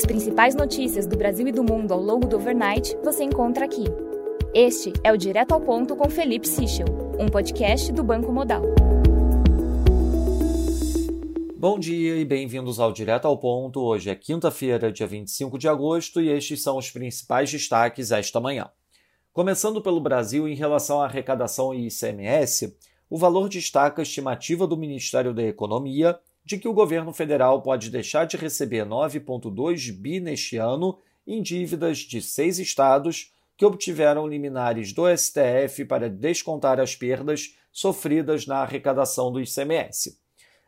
As principais notícias do Brasil e do mundo ao longo do overnight você encontra aqui. Este é o Direto ao Ponto com Felipe Sichel, um podcast do Banco Modal. Bom dia e bem-vindos ao Direto ao Ponto. Hoje é quinta-feira, dia 25 de agosto, e estes são os principais destaques esta manhã. Começando pelo Brasil, em relação à arrecadação e ICMS, o valor destaca a estimativa do Ministério da Economia de que o governo federal pode deixar de receber 9,2 bi neste ano em dívidas de seis estados que obtiveram liminares do STF para descontar as perdas sofridas na arrecadação do ICMS.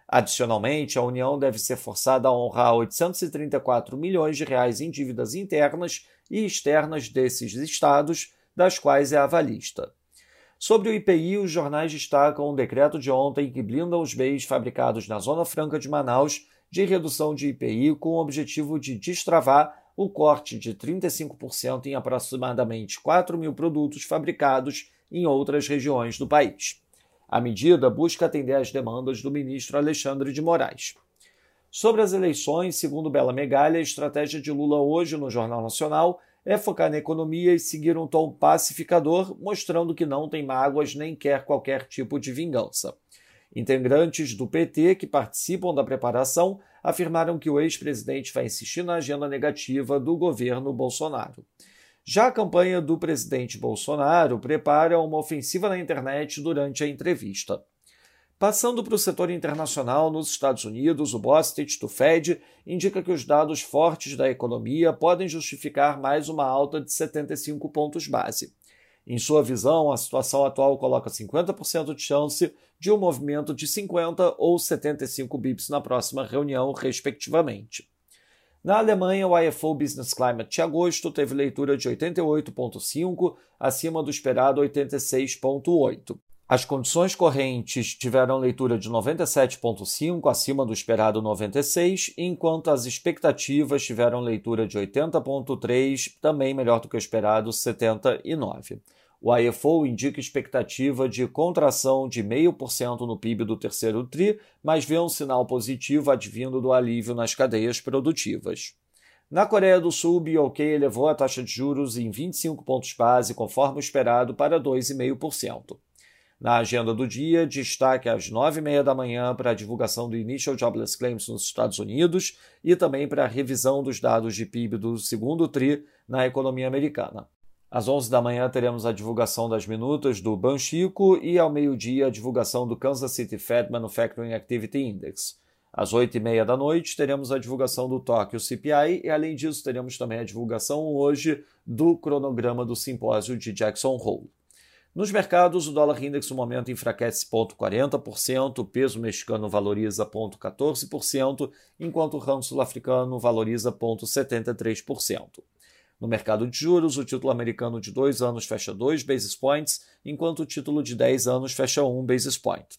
Adicionalmente, a União deve ser forçada a honrar 834 milhões de reais em dívidas internas e externas desses estados, das quais é avalista. Sobre o IPI, os jornais destacam um decreto de ontem que blinda os bens fabricados na Zona Franca de Manaus de redução de IPI com o objetivo de destravar o corte de 35% em aproximadamente 4 mil produtos fabricados em outras regiões do país. A medida busca atender às demandas do ministro Alexandre de Moraes. Sobre as eleições, segundo Bela Megalha, a estratégia de Lula hoje no Jornal Nacional é focar na economia e seguir um tom pacificador, mostrando que não tem mágoas nem quer qualquer tipo de vingança. Integrantes do PT que participam da preparação afirmaram que o ex-presidente vai insistir na agenda negativa do governo Bolsonaro. Já a campanha do presidente Bolsonaro prepara uma ofensiva na internet durante a entrevista. Passando para o setor internacional, nos Estados Unidos, o Bostic do Fed indica que os dados fortes da economia podem justificar mais uma alta de 75 pontos base. Em sua visão, a situação atual coloca 50% de chance de um movimento de 50 ou 75 bips na próxima reunião, respectivamente. Na Alemanha, o IFO Business Climate de agosto teve leitura de 88,5, acima do esperado 86,8. As condições correntes tiveram leitura de 97,5, acima do esperado 96, enquanto as expectativas tiveram leitura de 80,3, também melhor do que o esperado 79. O IFO indica expectativa de contração de 0,5% no PIB do terceiro TRI, mas vê um sinal positivo advindo do alívio nas cadeias produtivas. Na Coreia do Sul, o BOK elevou a taxa de juros em 25 pontos base, conforme o esperado, para 2,5%. Na agenda do dia, destaque às 9h30 da manhã para a divulgação do Initial Jobless Claims nos Estados Unidos e também para a revisão dos dados de PIB do segundo TRI na economia americana. Às 11 da manhã teremos a divulgação das minutas do Banxico e ao meio-dia a divulgação do Kansas City Fed Manufacturing Activity Index. Às 8 e meia da noite teremos a divulgação do Tóquio CPI e além disso teremos também a divulgação hoje do cronograma do simpósio de Jackson Hole. Nos mercados, o dólar index no momento enfraquece 0,40%, o peso mexicano valoriza 0,14%, enquanto o ramo sul-africano valoriza 0,73%. No mercado de juros, o título americano de 2 anos fecha 2 basis points, enquanto o título de 10 anos fecha 1 basis point.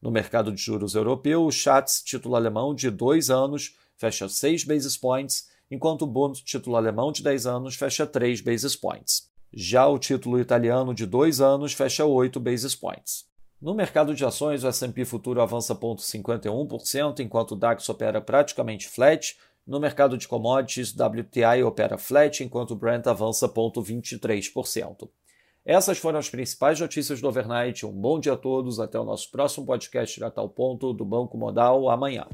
No mercado de juros europeu, o Schatz, título alemão de 2 anos, fecha 6 basis points, enquanto o Bund, título alemão de 10 anos, fecha 3 basis points. Já o título italiano de 2 anos fecha 8 basis points. No mercado de ações, o S&P futuro avança 0,51%, enquanto o DAX opera praticamente flat, no mercado de commodities, WTI opera flat, enquanto o Brent avança 0,23%. Essas foram as principais notícias do overnight. Um bom dia a todos. Até o nosso próximo podcast direto ao ponto do Banco Modal amanhã.